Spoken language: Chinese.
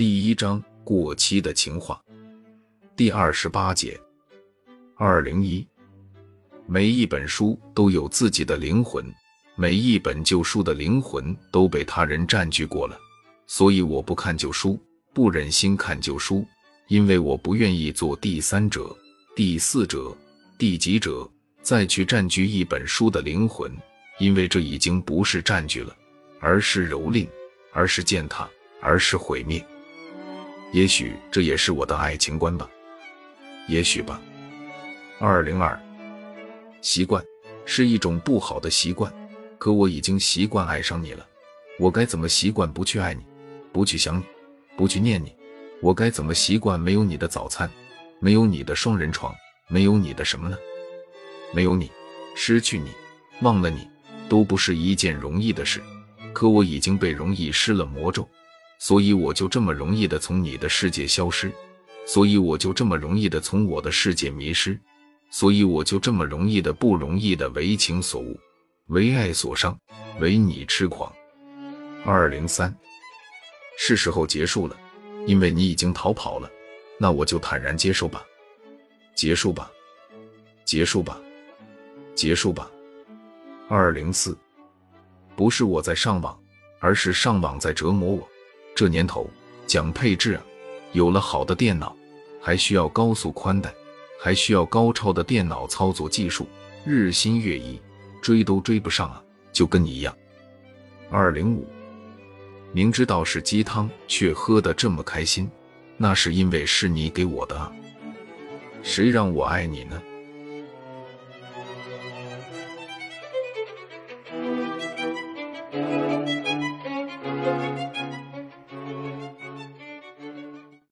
第一章过期的情话，第二十八节。二零一，每一本书都有自己的灵魂，每一本旧书的灵魂都被他人占据过了，所以我不看旧书，不忍心看旧书，因为我不愿意做第三者、第四者、第几者，再去占据一本书的灵魂，因为这已经不是占据了，而是蹂躏，而是践踏，而是毁灭。也许这也是我的爱情观吧，也许吧。二零二，习惯是一种不好的习惯，可我已经习惯爱上你了。我该怎么习惯不去爱你，不去想你，不去念你？我该怎么习惯没有你的早餐，没有你的双人床，没有你的什么呢？没有你，失去你，忘了你，都不是一件容易的事。可我已经被容易施了魔咒，所以我就这么容易的从你的世界消失，所以我就这么容易的从我的世界迷失。所以我就这么容易的、不容易的为情所误，为爱所伤，为你痴狂。二零三，是时候结束了，因为你已经逃跑了，那我就坦然接受吧，结束吧，结束吧，结束吧。二零四，不是我在上网，而是上网在折磨我。这年头讲配置啊，有了好的电脑，还需要高速宽带。还需要高超的电脑操作技术，日新月异，追都追不上啊！就跟你一样。二零五，明知道是鸡汤，却喝得这么开心，那是因为是你给我的啊！谁让我爱你呢？